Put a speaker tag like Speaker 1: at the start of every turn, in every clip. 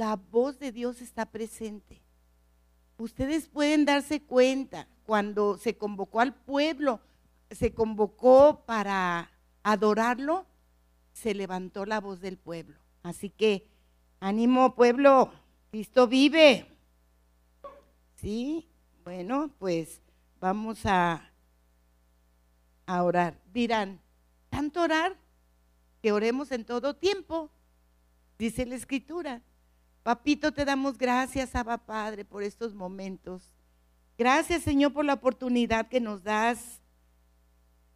Speaker 1: la voz de Dios está presente. Ustedes pueden darse cuenta cuando se convocó al pueblo, se convocó para adorarlo, se levantó la voz del pueblo. Así que, ánimo pueblo, Cristo vive. Sí, bueno, pues vamos a, a orar. Dirán, ¿tanto orar? Que oremos en todo tiempo, dice la escritura. Papito, te damos gracias, Abba Padre, por estos momentos. Gracias, Señor, por la oportunidad que nos das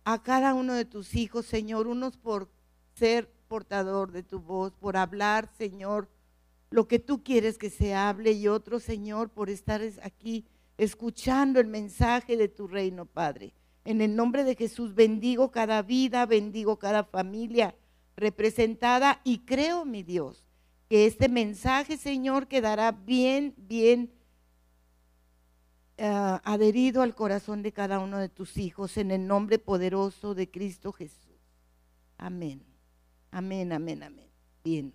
Speaker 1: a cada uno de tus hijos, Señor, unos por ser portador de tu voz, por hablar, Señor, lo que tú quieres que se hable y otros, Señor, por estar aquí escuchando el mensaje de tu reino, Padre. En el nombre de Jesús bendigo cada vida, bendigo cada familia representada y creo, mi Dios, que este mensaje, Señor, quedará bien, bien uh, adherido al corazón de cada uno de tus hijos en el nombre poderoso de Cristo Jesús. Amén. Amén, amén, amén. Bien.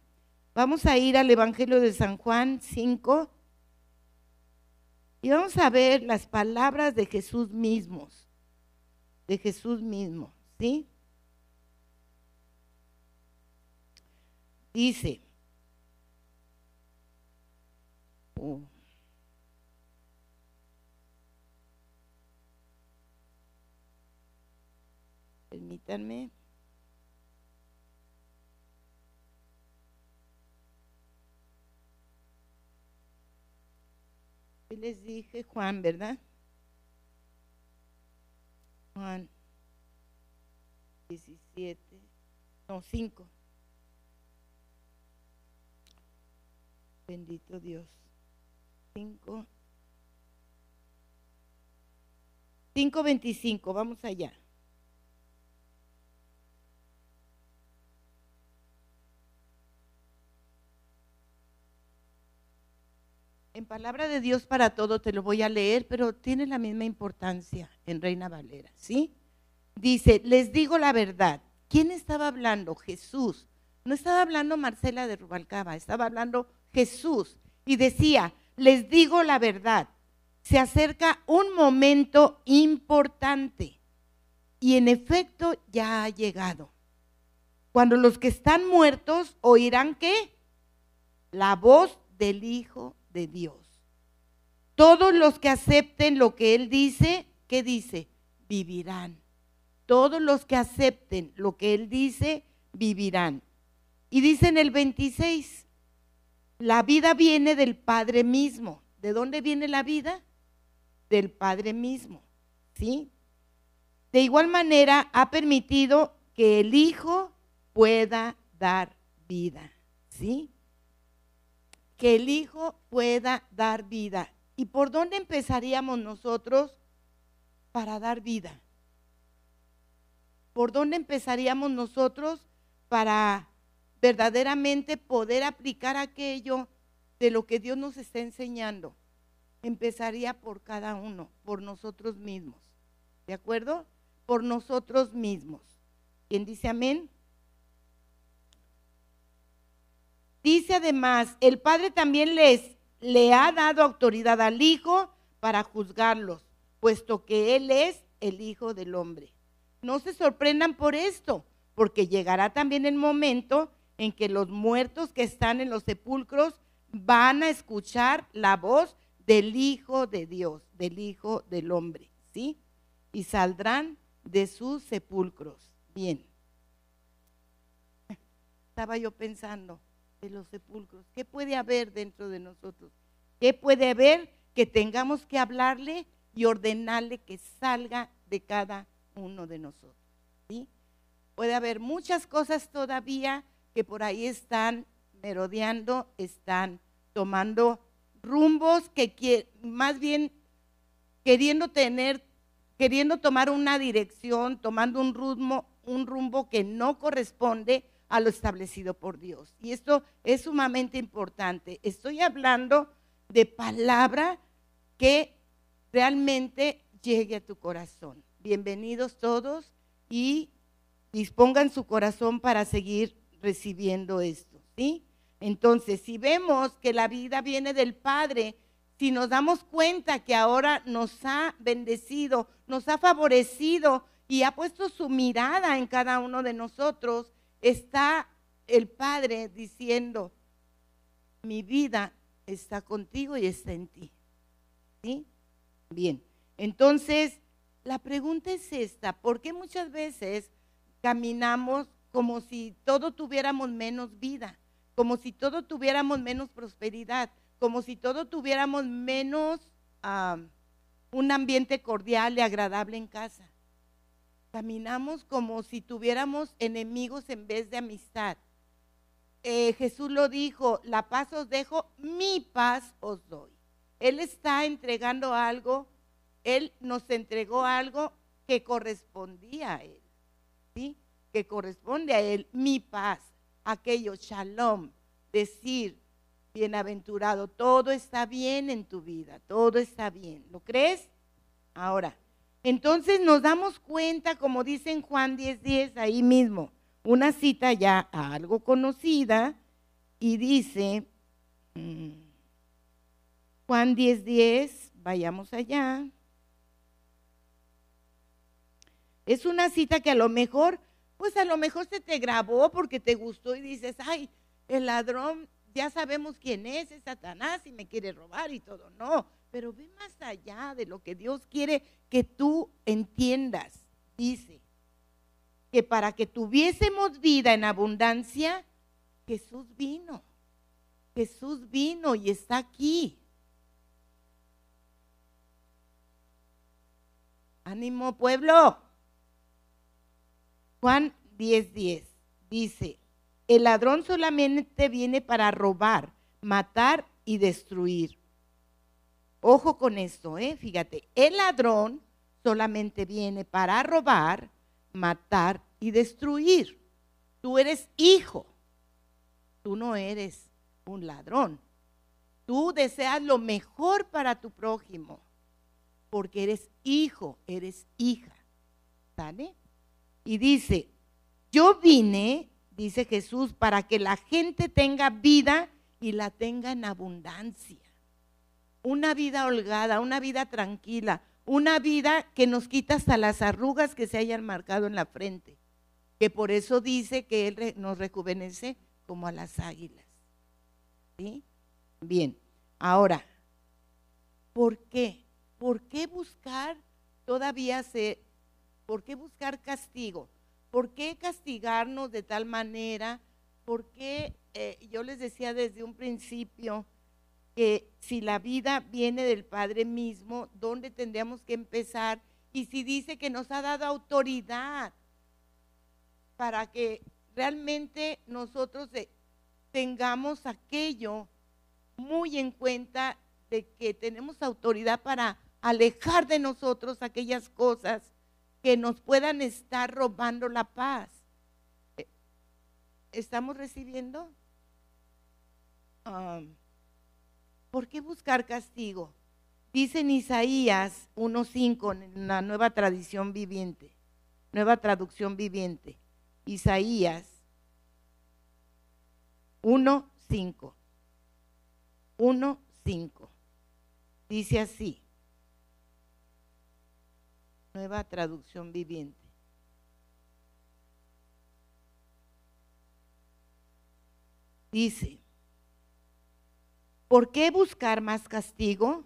Speaker 1: Vamos a ir al Evangelio de San Juan 5 y vamos a ver las palabras de Jesús mismos, de Jesús mismo, ¿sí? Dice, oh, permítanme. les dije Juan, ¿verdad? Juan 17, no, 5. Bendito Dios. 5. 5.25, vamos allá. en palabra de Dios para todo te lo voy a leer, pero tiene la misma importancia en Reina Valera, ¿sí? Dice, les digo la verdad. ¿Quién estaba hablando? Jesús. No estaba hablando Marcela de Rubalcaba, estaba hablando Jesús. Y decía, les digo la verdad. Se acerca un momento importante. Y en efecto ya ha llegado. Cuando los que están muertos oirán qué? La voz del Hijo de Dios. Todos los que acepten lo que Él dice, ¿qué dice? Vivirán. Todos los que acepten lo que Él dice, vivirán. Y dice en el 26, la vida viene del Padre mismo. ¿De dónde viene la vida? Del Padre mismo. ¿Sí? De igual manera ha permitido que el Hijo pueda dar vida. ¿Sí? que el Hijo pueda dar vida. ¿Y por dónde empezaríamos nosotros para dar vida? ¿Por dónde empezaríamos nosotros para verdaderamente poder aplicar aquello de lo que Dios nos está enseñando? Empezaría por cada uno, por nosotros mismos. ¿De acuerdo? Por nosotros mismos. ¿Quién dice amén? Dice además, el Padre también les le ha dado autoridad al Hijo para juzgarlos, puesto que Él es el Hijo del Hombre. No se sorprendan por esto, porque llegará también el momento en que los muertos que están en los sepulcros van a escuchar la voz del Hijo de Dios, del Hijo del Hombre, ¿sí? Y saldrán de sus sepulcros. Bien. Estaba yo pensando, de los sepulcros? ¿Qué puede haber dentro de nosotros? ¿Qué puede haber que tengamos que hablarle y ordenarle que salga de cada uno de nosotros? ¿sí? Puede haber muchas cosas todavía que por ahí están merodeando, están tomando rumbos que más bien queriendo tener, queriendo tomar una dirección, tomando un rumbo, un rumbo que no corresponde a lo establecido por Dios. Y esto es sumamente importante. Estoy hablando de palabra que realmente llegue a tu corazón. Bienvenidos todos y dispongan su corazón para seguir recibiendo esto, ¿sí? Entonces, si vemos que la vida viene del Padre, si nos damos cuenta que ahora nos ha bendecido, nos ha favorecido y ha puesto su mirada en cada uno de nosotros, está el Padre diciendo, mi vida está contigo y está en ti. ¿Sí? Bien, entonces la pregunta es esta, ¿por qué muchas veces caminamos como si todo tuviéramos menos vida, como si todo tuviéramos menos prosperidad, como si todo tuviéramos menos un ambiente cordial y agradable en casa? Caminamos como si tuviéramos enemigos en vez de amistad. Eh, Jesús lo dijo, la paz os dejo, mi paz os doy. Él está entregando algo, Él nos entregó algo que correspondía a Él, ¿sí? Que corresponde a Él, mi paz, aquello, shalom, decir, bienaventurado, todo está bien en tu vida, todo está bien. ¿Lo crees? Ahora, entonces nos damos cuenta, como dice en Juan 10:10, 10, ahí mismo, una cita ya algo conocida y dice, mm, Juan 10:10, 10, vayamos allá. Es una cita que a lo mejor, pues a lo mejor se te grabó porque te gustó y dices, ay, el ladrón, ya sabemos quién es, es Satanás y me quiere robar y todo. No, pero ve más allá de lo que Dios quiere que tú entiendas. Dice, que para que tuviésemos vida en abundancia, Jesús vino. Jesús vino y está aquí. Ánimo pueblo. Juan 10:10 10, dice, el ladrón solamente viene para robar, matar y destruir. Ojo con esto, ¿eh? fíjate, el ladrón solamente viene para robar, matar y destruir. Tú eres hijo, tú no eres un ladrón. Tú deseas lo mejor para tu prójimo, porque eres hijo, eres hija. ¿Sale? Y dice, yo vine, dice Jesús, para que la gente tenga vida y la tenga en abundancia. Una vida holgada, una vida tranquila, una vida que nos quita hasta las arrugas que se hayan marcado en la frente, que por eso dice que Él nos rejuvenece como a las águilas. ¿Sí? Bien, ahora, ¿por qué? ¿Por qué buscar todavía se, por qué buscar castigo? ¿Por qué castigarnos de tal manera? ¿Por qué, eh, yo les decía desde un principio, que si la vida viene del Padre mismo, ¿dónde tendríamos que empezar? Y si dice que nos ha dado autoridad para que realmente nosotros tengamos aquello muy en cuenta de que tenemos autoridad para alejar de nosotros aquellas cosas que nos puedan estar robando la paz. Eh, ¿Estamos recibiendo? Um, ¿Por qué buscar castigo? Dice en Isaías 1.5, en la nueva tradición viviente, nueva traducción viviente. Isaías 1.5. 1.5. Dice así. Nueva traducción viviente. Dice, ¿Por qué buscar más castigo?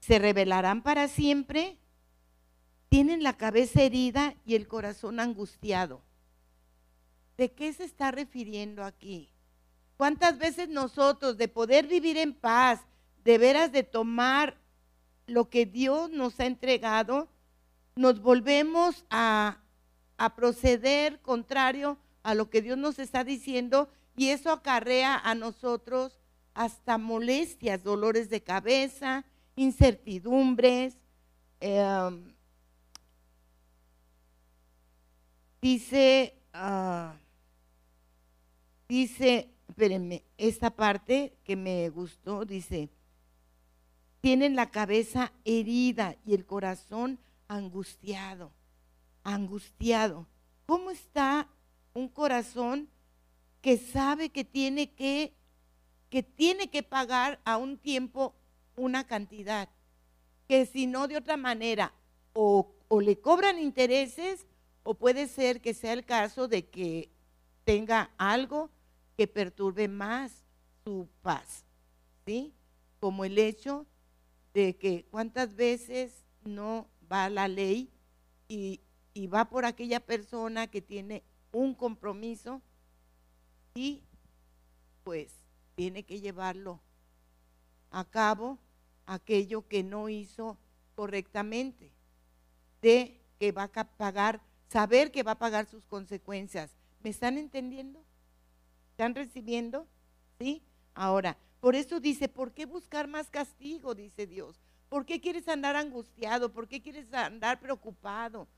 Speaker 1: ¿Se rebelarán para siempre? Tienen la cabeza herida y el corazón angustiado. ¿De qué se está refiriendo aquí? ¿Cuántas veces nosotros de poder vivir en paz, de veras de tomar lo que Dios nos ha entregado, nos volvemos a, proceder contrario a lo que Dios nos está diciendo y eso acarrea a nosotros hasta molestias, dolores de cabeza, incertidumbres. Em, dice, uh, dice, espérenme, esta parte que me gustó, dice, tienen la cabeza herida y el corazón angustiado, angustiado. ¿Cómo está un corazón que sabe que tiene que, que tiene que pagar a un tiempo una cantidad, que si no de otra manera, o, o le cobran intereses, o puede ser que sea el caso de que tenga algo que perturbe más su paz, ¿sí? Como el hecho de que cuántas veces no va la ley y, y va por aquella persona que tiene un compromiso y pues tiene que llevarlo a cabo aquello que no hizo correctamente, de que va a pagar, saber que va a pagar sus consecuencias. ¿Me están entendiendo? ¿Están recibiendo? ¿Sí? Ahora, por eso dice, ¿por qué buscar más castigo? Dice Dios. ¿Por qué quieres andar angustiado? ¿Por qué quieres andar preocupado?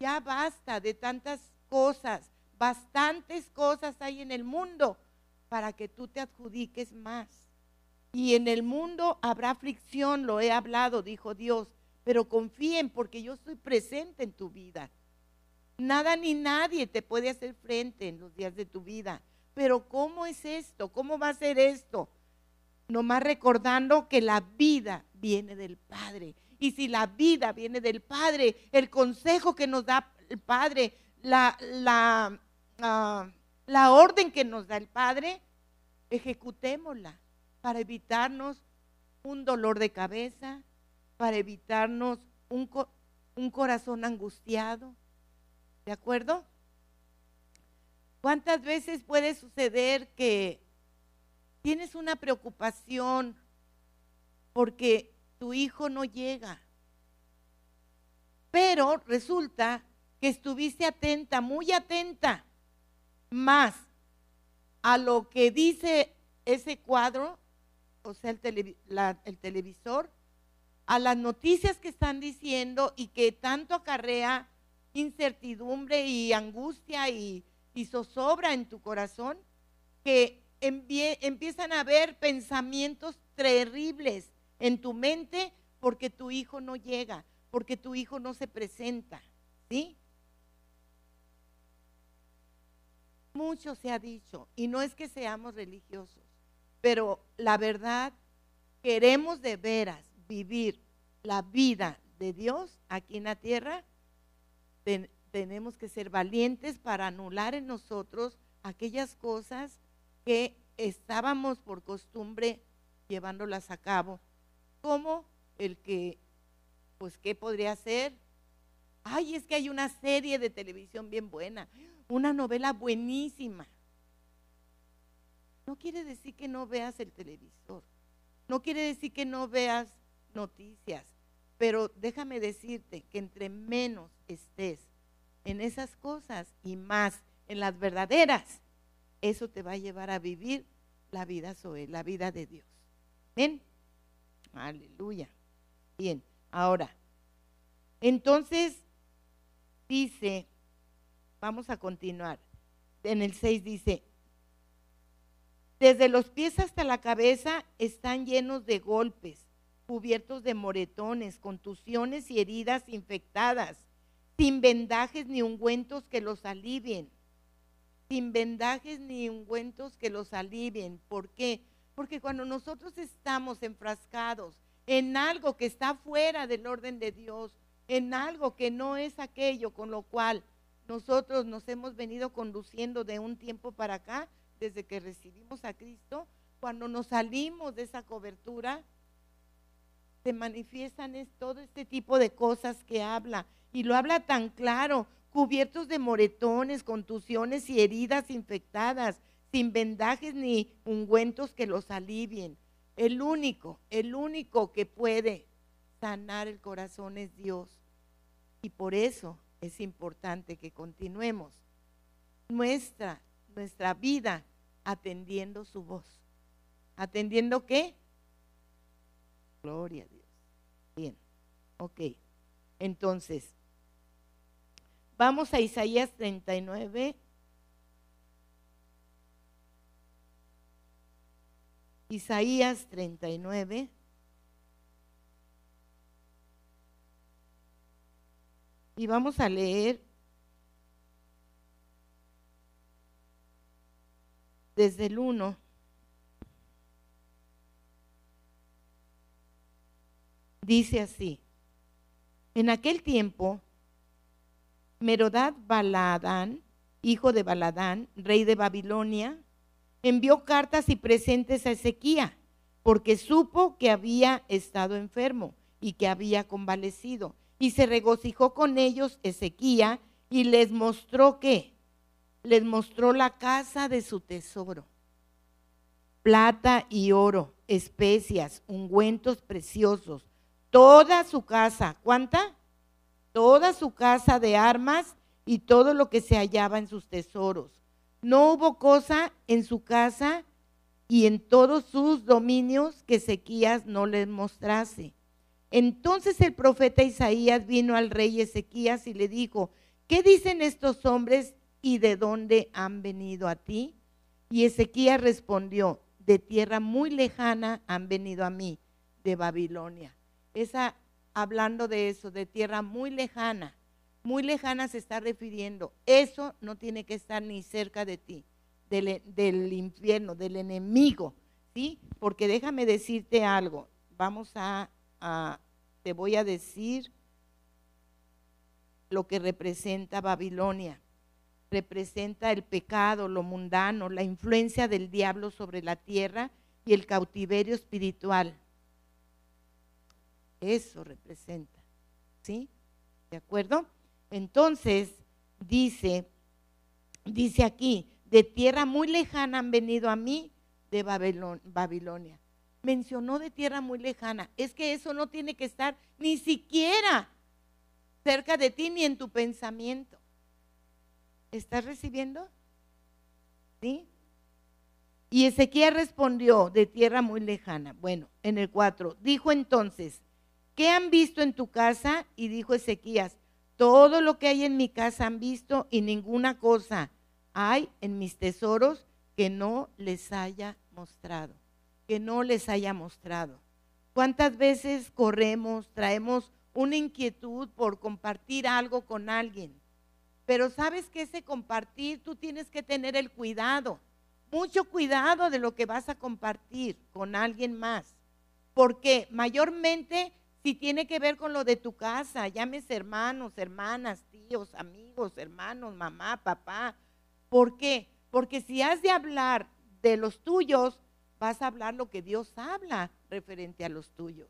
Speaker 1: Ya basta de tantas cosas. Bastantes cosas hay en el mundo para que tú te adjudiques más. Y en el mundo habrá aflicción, lo he hablado, dijo Dios, pero confíen porque yo estoy presente en tu vida. Nada ni nadie te puede hacer frente en los días de tu vida. Pero ¿cómo es esto? ¿Cómo va a ser esto? Nomás recordando que la vida viene del Padre. Y si la vida viene del Padre, el consejo que nos da el Padre, la, la, ah, la orden que nos da el Padre, ejecutémosla para evitarnos un dolor de cabeza, para evitarnos un, un corazón angustiado. ¿De acuerdo? ¿Cuántas veces puede suceder que tienes una preocupación porque tu hijo no llega? Pero resulta que estuviste atenta, muy atenta, más a lo que dice ese cuadro, o sea, el, el televisor, a las noticias que están diciendo y que tanto acarrea incertidumbre y angustia y y zozobra en tu corazón, que empiezan a haber pensamientos terribles en tu mente porque tu hijo no llega, porque tu hijo no se presenta, ¿sí? Mucho se ha dicho, y no es que seamos religiosos, pero la verdad, queremos de veras vivir la vida de Dios aquí en la tierra, tenemos que ser valientes para anular en nosotros aquellas cosas que estábamos por costumbre llevándolas a cabo, como el que, pues, ¿qué podría ser? Ay, es que hay una serie de televisión bien buena, una novela buenísima. No quiere decir que no veas el televisor, no quiere decir que no veas noticias, pero déjame decirte que entre menos estés en esas cosas y más en las verdaderas, eso te va a llevar a vivir la vida Zoe, la vida de Dios. ¿Ven? Aleluya. Bien, ahora, entonces dice, vamos a continuar. En el 6 dice, desde los pies hasta la cabeza están llenos de golpes, cubiertos de moretones, contusiones y heridas infectadas sin vendajes ni ungüentos que los alivien. Sin vendajes ni ungüentos que los alivien. ¿Por qué? Porque cuando nosotros estamos enfrascados en algo que está fuera del orden de Dios, en algo que no es aquello con lo cual nosotros nos hemos venido conduciendo de un tiempo para acá, desde que recibimos a Cristo, cuando nos salimos de esa cobertura, se manifiestan todo este tipo de cosas que habla y lo habla tan claro, cubiertos de moretones, contusiones y heridas infectadas, sin vendajes ni ungüentos que los alivien. El único, el único que puede sanar el corazón es Dios. Y por eso es importante que continuemos nuestra, nuestra vida atendiendo su voz. ¿Atendiendo qué? Gloria a Dios. Bien, ok. Entonces, Vamos a Isaías 39. Isaías 39. Y vamos a leer desde el 1. Dice así, en aquel tiempo, Merodad Baladán, hijo de Baladán, rey de Babilonia, envió cartas y presentes a Ezequiel, porque supo que había estado enfermo y que había convalecido. Y se regocijó con ellos Ezequiel y les mostró que, les mostró la casa de su tesoro, plata y oro, especias, ungüentos preciosos, toda su casa, ¿cuánta? Toda su casa de armas y todo lo que se hallaba en sus tesoros. No hubo cosa en su casa y en todos sus dominios que Ezequías no les mostrase. Entonces el profeta Isaías vino al rey Ezequías y le dijo, ¿qué dicen estos hombres y de dónde han venido a ti? Y Ezequías respondió, de tierra muy lejana han venido a mí, de Babilonia. Esa, hablando de eso, de tierra muy lejana, muy lejana se está refiriendo. Eso no tiene que estar ni cerca de ti, del, del infierno, del enemigo, ¿sí? Porque déjame decirte algo, vamos a, te voy a decir lo que representa Babilonia. Representa el pecado, lo mundano, la influencia del diablo sobre la tierra y el cautiverio espiritual. Eso representa. ¿Sí? ¿De acuerdo? Entonces, dice, dice aquí, de tierra muy lejana han venido a mí de Babilonia. Mencionó de tierra muy lejana. Es que eso no tiene que estar ni siquiera cerca de ti ni en tu pensamiento. ¿Estás recibiendo? ¿Sí? Y Ezequiel respondió, de tierra muy lejana. Bueno, en el 4, dijo entonces, ¿qué han visto en tu casa? Y dijo Ezequías, todo lo que hay en mi casa han visto y ninguna cosa hay en mis tesoros que no les haya mostrado, que no les haya mostrado. ¿Cuántas veces corremos, traemos una inquietud por compartir algo con alguien? Pero sabes que ese compartir tú tienes que tener el cuidado, mucho cuidado de lo que vas a compartir con alguien más, porque mayormente si tiene que ver con lo de tu casa, llames hermanos, hermanas, tíos, amigos, hermanos, mamá, papá. ¿Por qué? Porque si has de hablar de los tuyos, vas a hablar lo que Dios habla referente a los tuyos.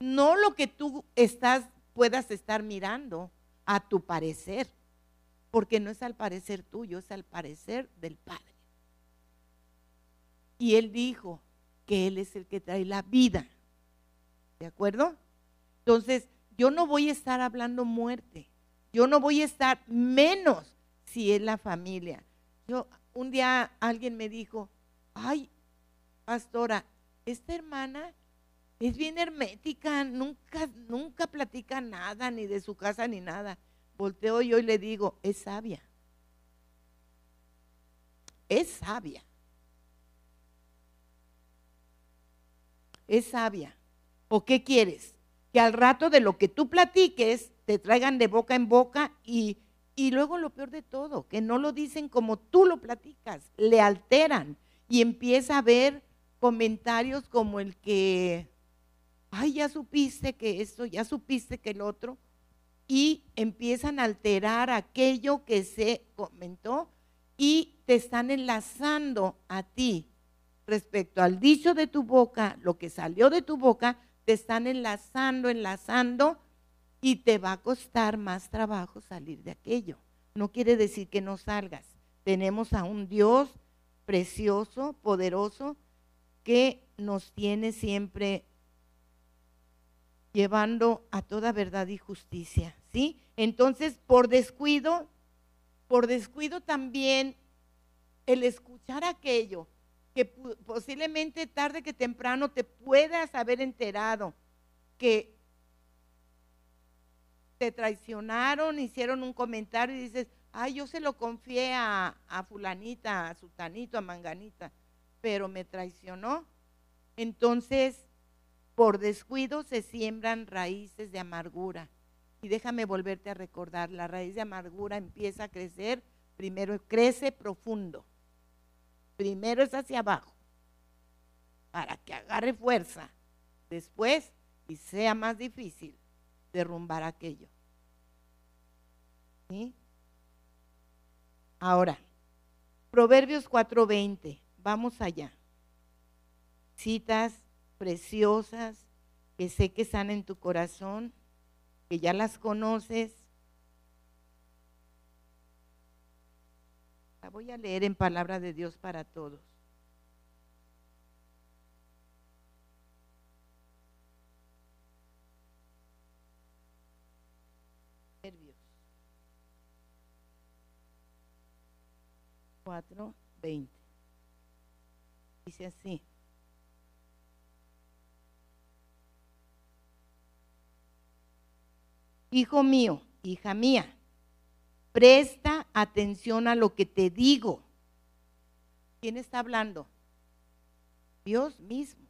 Speaker 1: No lo que tú estás, puedas estar mirando a tu parecer, porque no es al parecer tuyo, es al parecer del Padre. Y Él dijo que Él es el que trae la vida. ¿De acuerdo? Entonces, yo no voy a estar hablando muerte. Yo no voy a estar menos si es la familia. Yo, un día alguien me dijo, ay, pastora, esta hermana es bien hermética, nunca, nunca platica nada, ni de su casa ni nada. Volteo yo y le digo, es sabia. Es sabia. Es sabia. ¿O qué quieres? Que al rato de lo que tú platiques te traigan de boca en boca y, y luego lo peor de todo, que no lo dicen como tú lo platicas, le alteran y empieza a ver comentarios como el que, ay, ya supiste que esto, ya supiste que el otro, y empiezan a alterar aquello que se comentó y te están enlazando a ti respecto al dicho de tu boca, lo que salió de tu boca, te están enlazando, enlazando y te va a costar más trabajo salir de aquello. No quiere decir que no salgas. Tenemos a un Dios precioso, poderoso, que nos tiene siempre llevando a toda verdad y justicia, ¿sí? Entonces, por descuido, por descuido también el escuchar aquello que posiblemente tarde que temprano te puedas haber enterado que te traicionaron, hicieron un comentario y dices, ay, yo se lo confié a, a fulanita, a sutanito, a manganita, pero me traicionó. Entonces, por descuido se siembran raíces de amargura. Y déjame volverte a recordar, la raíz de amargura empieza a crecer, primero crece profundo Primero es hacia abajo, para que agarre fuerza. Después, y sea más difícil, derrumbar aquello. Ahora, Proverbios 4:20, vamos allá. Citas preciosas que sé que están en tu corazón, que ya las conoces. Voy a leer en palabra de Dios para todos. Proverbios 4, 20. Dice así. Hijo mío, hija mía, presta atención a lo que te digo. ¿Quién está hablando? Dios mismo.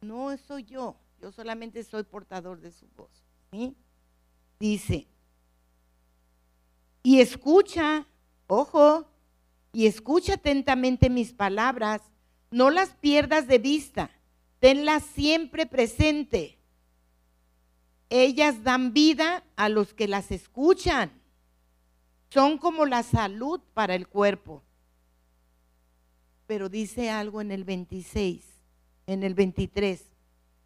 Speaker 1: No soy yo, yo solamente soy portador de su voz. Dice, y escucha, ojo, y escucha atentamente mis palabras, no las pierdas de vista, tenlas siempre presente ellas dan vida a los que las escuchan. Son como la salud para el cuerpo. Pero dice algo en el 26, en el 23.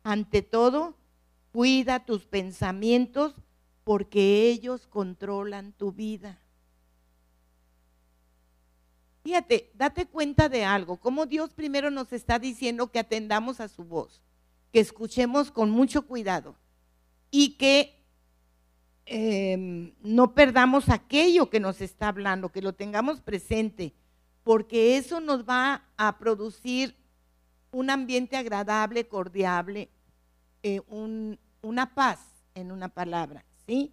Speaker 1: Ante todo, cuida tus pensamientos porque ellos controlan tu vida. Fíjate, date cuenta de algo, como Dios primero nos está diciendo que atendamos a su voz, que escuchemos con mucho cuidado y que em, no perdamos aquello que nos está hablando, que lo tengamos presente, porque eso nos va a producir un ambiente agradable, cordial, eh, una paz en una palabra, ¿sí?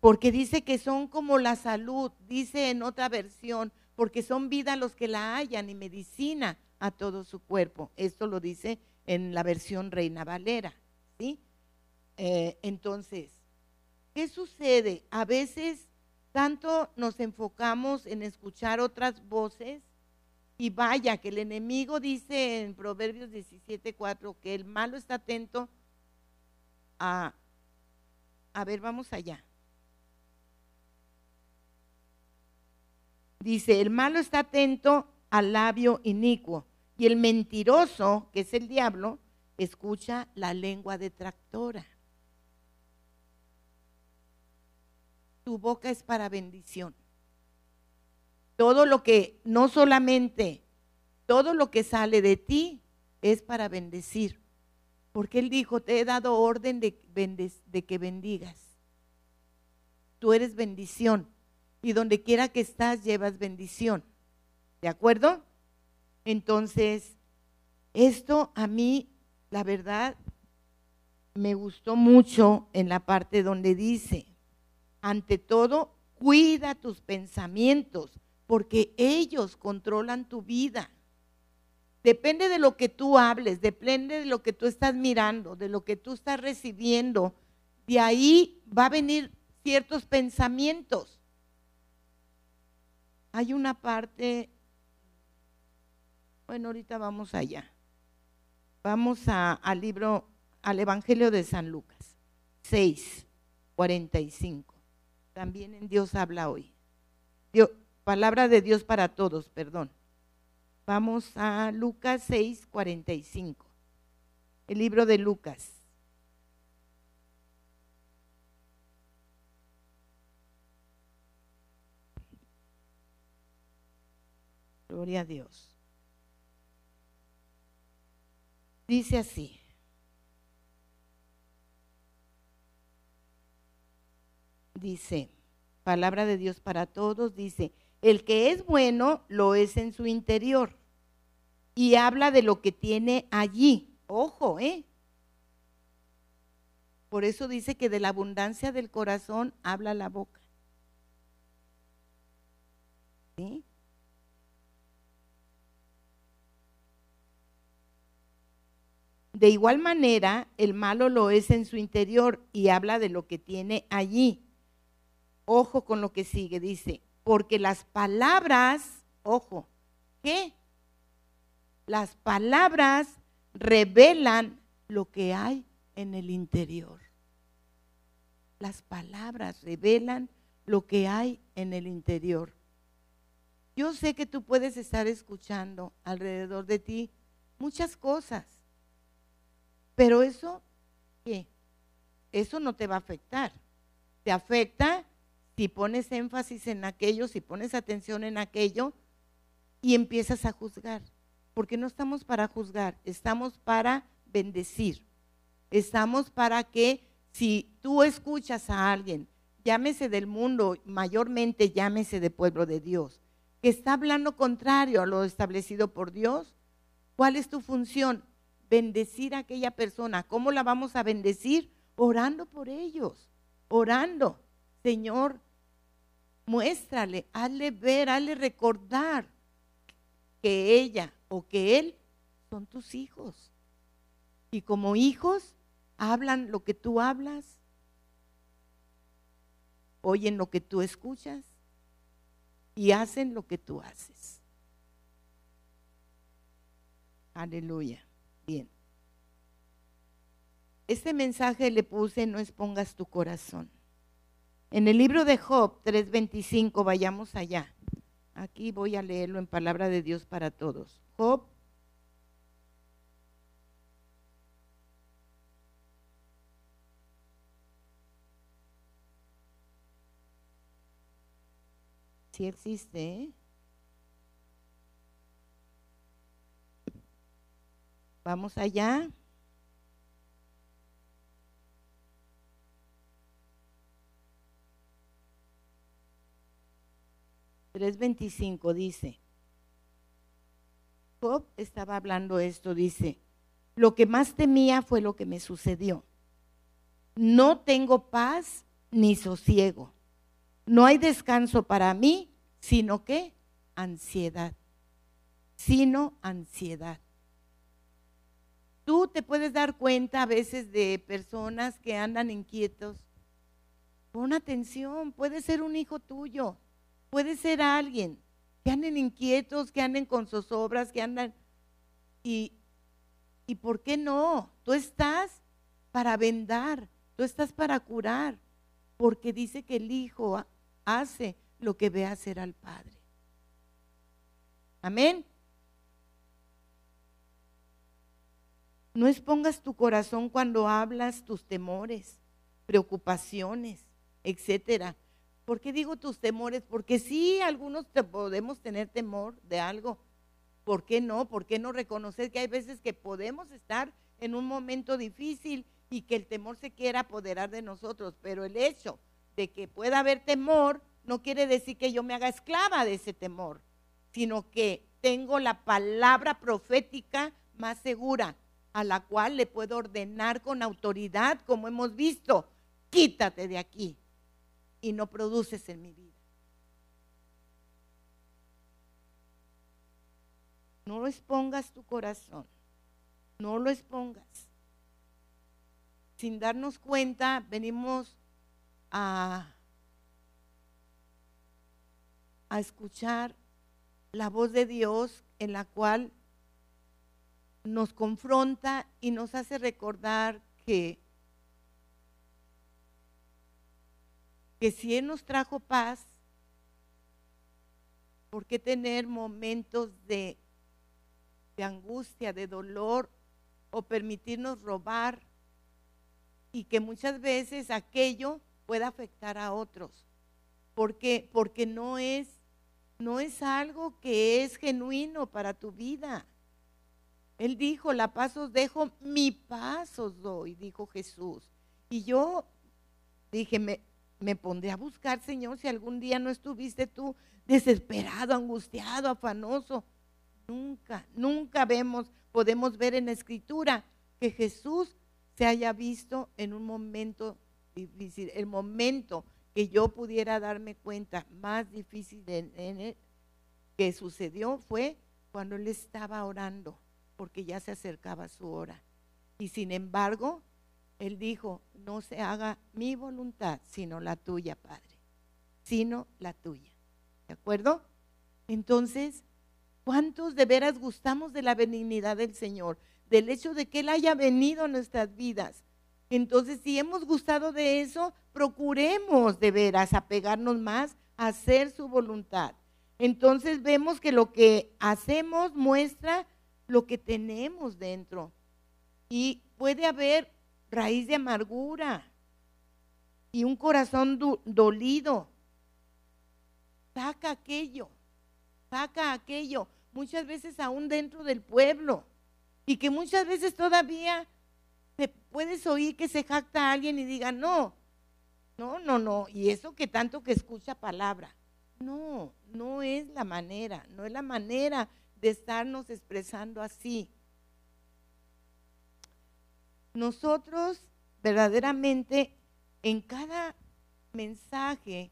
Speaker 1: Porque dice que son como la salud, dice en otra versión, porque son vida los que la hallan y medicina a todo su cuerpo. Esto lo dice en la versión Reina Valera, ¿sí? Eh, entonces, ¿qué sucede? A veces tanto nos enfocamos en escuchar otras voces y vaya que el enemigo dice en Proverbios 17:4 que el malo está atento a, a ver, vamos allá. Dice, el malo está atento al labio inicuo y el mentiroso, que es el diablo, escucha la lengua detractora. Tu boca es para bendición. Todo lo que, no solamente, todo lo que sale de ti es para bendecir. Porque Él dijo, te he dado orden de, de que bendigas. Tú eres bendición. Y donde quiera que estás, llevas bendición. ¿De acuerdo? Entonces, esto a mí, la verdad, me gustó mucho en la parte donde dice, ante todo, cuida tus pensamientos, porque ellos controlan tu vida. Depende de lo que tú hables, depende de lo que tú estás mirando, de lo que tú estás recibiendo. De ahí va a venir ciertos pensamientos. Hay una parte, bueno, ahorita vamos allá. Vamos al libro, al Evangelio de San Lucas, 6, 45. También en Dios habla hoy. palabra de Dios para todos, perdón. Vamos a Lucas 6, 45. El libro de Lucas. Gloria a Dios. Dice así. Dice, palabra de Dios para todos, dice, el que es bueno lo es en su interior. Y habla de lo que tiene allí. Ojo, ¿eh? Por eso dice que de la abundancia del corazón habla la boca. ¿Sí? De igual manera, el malo lo es en su interior y habla de lo que tiene allí. Ojo con lo que sigue, dice, porque las palabras, ojo, qué? Las palabras revelan lo que hay en el interior. Las palabras revelan lo que hay en el interior. Yo sé que tú puedes estar escuchando alrededor de ti muchas cosas, pero eso, ¿qué? Eso no te va a afectar. Te afecta si pones énfasis en aquello, si pones atención en aquello y empiezas a juzgar. Porque no estamos para juzgar, estamos para bendecir. Estamos para que si tú escuchas a alguien, llámese del mundo, mayormente llámese de pueblo de Dios, que está hablando contrario a lo establecido por Dios, ¿cuál es tu función? Bendecir a aquella persona. ¿Cómo la vamos a bendecir? Orando por ellos, orando. Señor, muéstrale, hazle ver, hazle recordar que ella o que él son tus hijos. Y como hijos, hablan lo que tú hablas, oyen lo que tú escuchas y hacen lo que tú haces. Aleluya. Bien. Este mensaje le puse, no expongas tu corazón. En el libro de Job 3:25, vayamos allá. Aquí voy a leerlo en palabra de Dios para todos. Job Sí existe, ¿eh? Vamos allá. 3.25 dice, Job estaba hablando esto, dice, lo que más temía fue lo que me sucedió. No tengo paz ni sosiego. No hay descanso para mí, sino que ansiedad. Sino ansiedad. Tú te puedes dar cuenta a veces de personas que andan inquietos. Pon atención, puede ser un hijo tuyo, Puede ser alguien que anden inquietos, que anden con sus obras, que andan... Y, ¿Y por qué no? Tú estás para vendar, tú estás para curar, porque dice que el Hijo hace lo que ve hacer al Padre. Amén. No expongas tu corazón cuando hablas tus temores, preocupaciones, etcétera. ¿Por qué digo tus temores? Porque sí, algunos te podemos tener temor de algo. ¿Por qué no? ¿Por qué no reconocer que hay veces que podemos estar en un momento difícil y que el temor se quiera apoderar de nosotros? Pero el hecho de que pueda haber temor no quiere decir que yo me haga esclava de ese temor, sino que tengo la palabra profética más segura, a la cual le puedo ordenar con autoridad, como hemos visto, quítate de aquí, y no produces en mi vida. No lo expongas tu corazón, no lo expongas. Sin darnos cuenta, venimos a, a escuchar la voz de Dios en la cual nos confronta y nos hace recordar que que si Él nos trajo paz, ¿por qué tener momentos de, angustia, de dolor o permitirnos robar y que muchas veces aquello pueda afectar a otros? Porque, porque no es, no es algo que es genuino para tu vida. Él dijo, la paz os dejo, mi paz os doy, dijo Jesús. Y yo dije, me, me pondré a buscar, Señor, si algún día no estuviste tú desesperado, angustiado, afanoso. Nunca, nunca vemos, podemos ver en la escritura que Jesús se haya visto en un momento difícil. El momento que yo pudiera darme cuenta más difícil de, que sucedió fue cuando él estaba orando, porque ya se acercaba su hora. Y sin embargo, él dijo, no se haga mi voluntad, sino la tuya, Padre, sino la tuya. ¿De acuerdo? Entonces, ¿Cuántos de veras gustamos de la benignidad del Señor? Del hecho de que Él haya venido a nuestras vidas. Entonces, si hemos gustado de eso, procuremos de veras apegarnos más a hacer su voluntad. Entonces vemos que lo que hacemos muestra lo que tenemos dentro. Y puede haber raíz de amargura y un corazón dolido. Saca aquello, saca aquello, muchas veces aún dentro del pueblo. Y que muchas veces todavía se puedes oír que se jacta a alguien y diga, no, no, no, no. Y eso que tanto que escucha palabra. No, no es la manera, no es la manera de estarnos expresando así. Nosotros verdaderamente en cada mensaje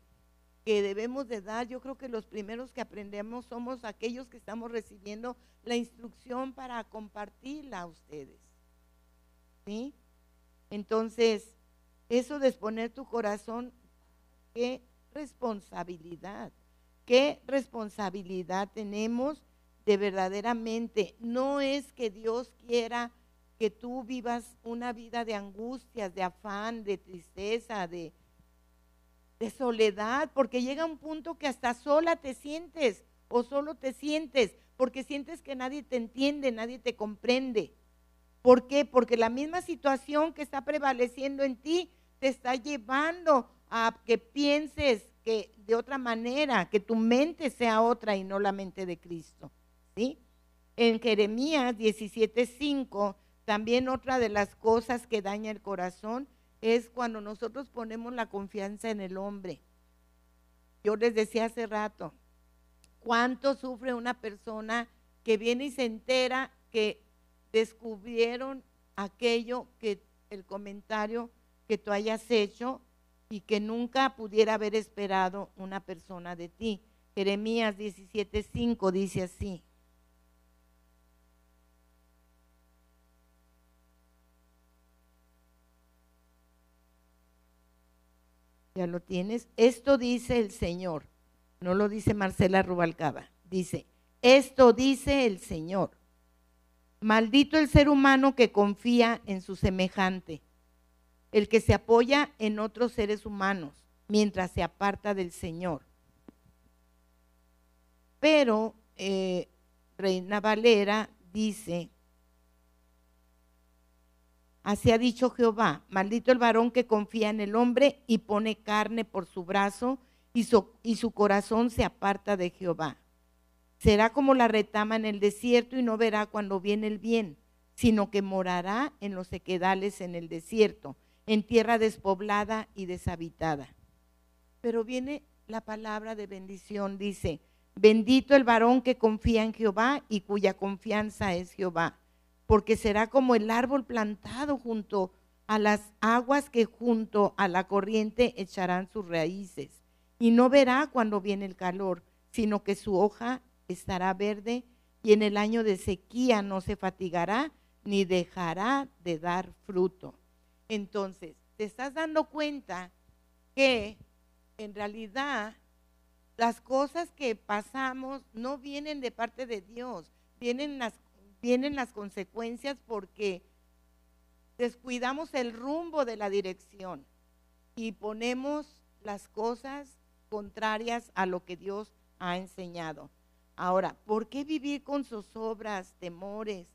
Speaker 1: que debemos de dar, yo creo que los primeros que aprendemos somos aquellos que estamos recibiendo la instrucción para compartirla a ustedes. ¿Sí? Entonces, eso de exponer tu corazón, qué responsabilidad, qué responsabilidad tenemos de verdaderamente, no es que Dios quiera que tú vivas una vida de angustias, de afán, de tristeza, de, soledad, porque llega un punto que hasta sola te sientes o solo te sientes, porque sientes que nadie te entiende, nadie te comprende. ¿Por qué? Porque la misma situación que está prevaleciendo en ti te está llevando a que pienses que de otra manera, que tu mente sea otra y no la mente de Cristo. ¿sí? En Jeremías 17:5, también otra de las cosas que daña el corazón es cuando nosotros ponemos la confianza en el hombre. Yo les decía hace rato, ¿cuánto sufre una persona que viene y se entera que descubrieron aquello que el comentario que tú hayas hecho y que nunca pudiera haber esperado una persona de ti? Jeremías 17:5 dice así. Ya lo tienes. Esto dice el Señor. No lo dice Marcela Rubalcaba. Dice, esto dice el Señor. Maldito el ser humano que confía en su semejante, el que se apoya en otros seres humanos mientras se aparta del Señor. Pero eh, Reina Valera dice, Así ha dicho Jehová, maldito el varón que confía en el hombre y pone carne por su brazo y su, corazón se aparta de Jehová. Será como la retama en el desierto y no verá cuando viene el bien, sino que morará en los sequedales en el desierto, en tierra despoblada y deshabitada. Pero viene la palabra de bendición, dice, bendito el varón que confía en Jehová y cuya confianza es Jehová porque será como el árbol plantado junto a las aguas que junto a la corriente echarán sus raíces. Y no verá cuando viene el calor, sino que su hoja estará verde y en el año de sequía no se fatigará ni dejará de dar fruto. Entonces, te estás dando cuenta que en realidad las cosas que pasamos no vienen de parte de Dios, vienen las vienen las consecuencias porque descuidamos el rumbo de la dirección y ponemos las cosas contrarias a lo que Dios ha enseñado. Ahora, ¿por qué vivir con zozobras, temores,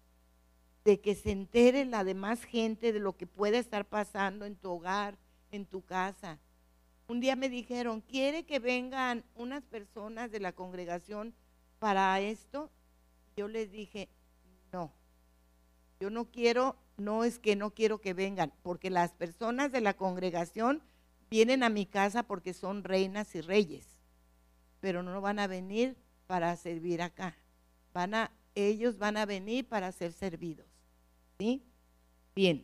Speaker 1: de que se entere la demás gente de lo que puede estar pasando en tu hogar, en tu casa? Un día me dijeron, ¿quiere que vengan unas personas de la congregación para esto? Yo les dije, no, yo no quiero, no es que no quiero que vengan, porque las personas de la congregación vienen a mi casa porque son reinas y reyes, pero no van a venir para servir acá. Van a, ellos van a venir para ser servidos. ¿Sí? Bien,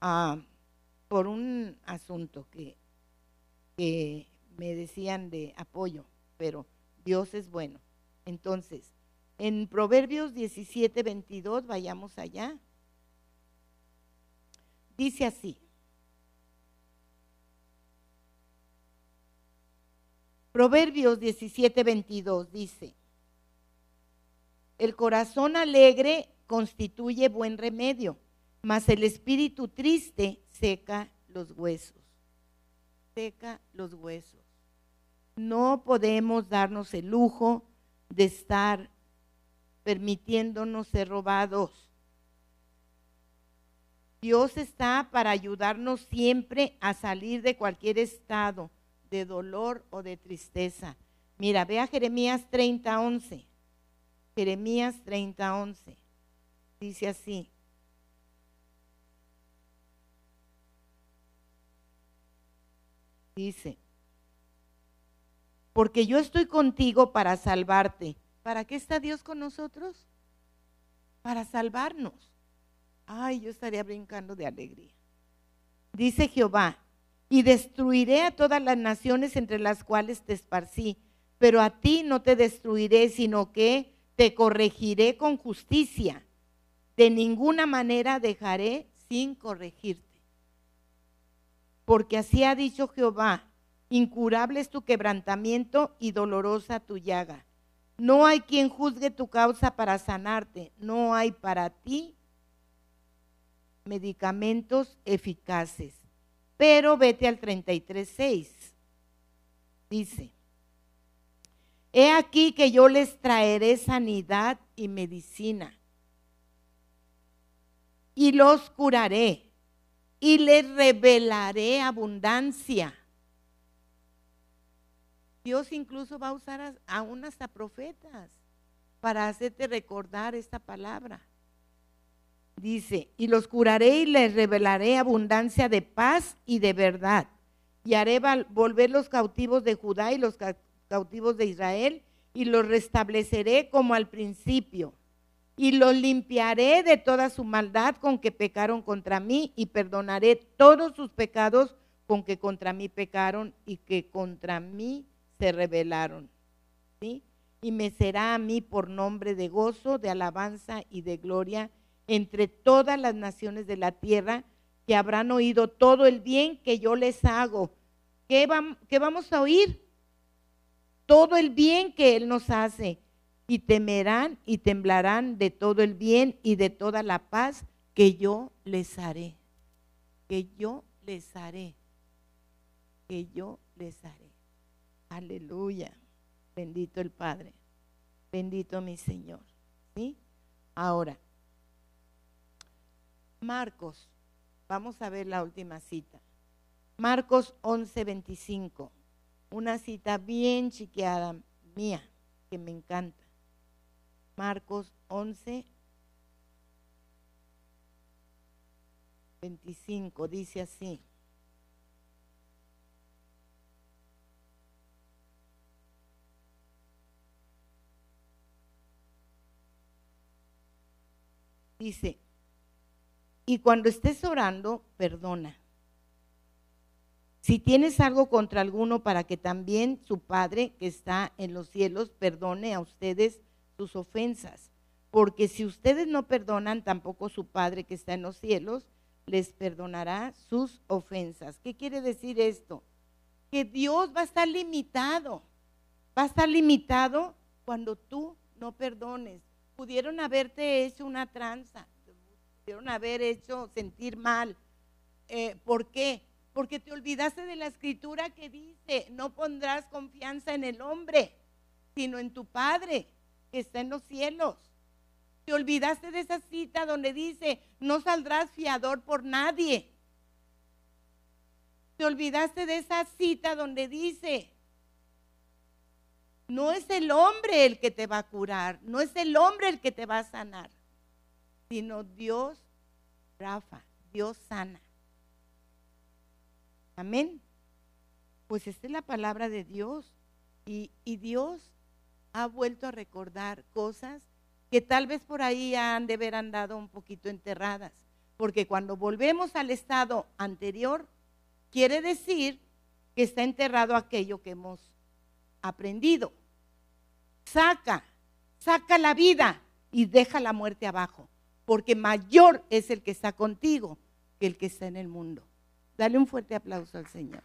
Speaker 1: ah, por un asunto que, que me decían de apoyo, pero Dios es bueno. Entonces, en Proverbios 17, 22, vayamos allá. Dice así. Proverbios 17, 22 dice, El corazón alegre constituye buen remedio, mas el espíritu triste seca los huesos. Seca los huesos. No podemos darnos el lujo de estar permitiéndonos ser robados. Dios está para ayudarnos siempre a salir de cualquier estado de dolor o de tristeza. Mira, ve a Jeremías 30, 11. Jeremías 30, 11. Dice así. Dice, porque yo estoy contigo para salvarte. ¿Para qué está Dios con nosotros? Para salvarnos. Ay, yo estaría brincando de alegría. Dice Jehová, y destruiré a todas las naciones entre las cuales te esparcí, pero a ti no te destruiré, sino que te corregiré con justicia. De ninguna manera dejaré sin corregirte. Porque así ha dicho Jehová, incurable es tu quebrantamiento y dolorosa tu llaga. No hay quien juzgue tu causa para sanarte, no hay para ti medicamentos eficaces. Pero vete al 33.6. Dice, he aquí que yo les traeré sanidad y medicina y los curaré y les revelaré abundancia. Dios incluso va a usar aún hasta profetas para hacerte recordar esta palabra. Dice, y los curaré y les revelaré abundancia de paz y de verdad. Y haré volver los cautivos de Judá y los cautivos de Israel y los restableceré como al principio. Y los limpiaré de toda su maldad con que pecaron contra mí y perdonaré todos sus pecados con que contra mí pecaron y que contra mí se rebelaron. Y me será a mí por nombre de gozo, de alabanza y de gloria entre todas las naciones de la tierra que habrán oído todo el bien que yo les hago. ¿Qué, vamos a oír? Todo el bien que Él nos hace. Y temerán y temblarán de todo el bien y de toda la paz que yo les haré. Que yo les haré. Que yo les haré. Aleluya. Bendito el Padre. Bendito mi Señor. ¿Sí? Ahora, Marcos, vamos a ver la última cita. Marcos 11:25, una cita bien chiqueada mía, que me encanta. Marcos 11, 25, dice así. Dice, y cuando estés orando, perdona. Si tienes algo contra alguno para que también su Padre que está en los cielos perdone a ustedes sus ofensas. Porque si ustedes no perdonan, tampoco su Padre que está en los cielos les perdonará sus ofensas. ¿Qué quiere decir esto? Que Dios va a estar limitado. Va a estar limitado cuando tú no perdones. Pudieron haberte hecho una tranza pudieron haber hecho sentir mal. Eh, ¿Por qué? Porque te olvidaste de la escritura que dice, no pondrás confianza en el hombre, sino en tu Padre que está en los cielos. Te olvidaste de esa cita donde dice, no saldrás fiador por nadie. Te olvidaste de esa cita donde dice, no es el hombre el que te va a curar, no es el hombre el que te va a sanar sino Dios, Rafa, Dios sana. Amén. Pues esta es la palabra de Dios. Y, Dios ha vuelto a recordar cosas que tal vez por ahí han de haber andado un poquito enterradas. Porque cuando volvemos al estado anterior, quiere decir que está enterrado aquello que hemos aprendido. Saca, saca la vida y deja la muerte abajo porque mayor es el que está contigo que el que está en el mundo. Dale un fuerte aplauso al Señor.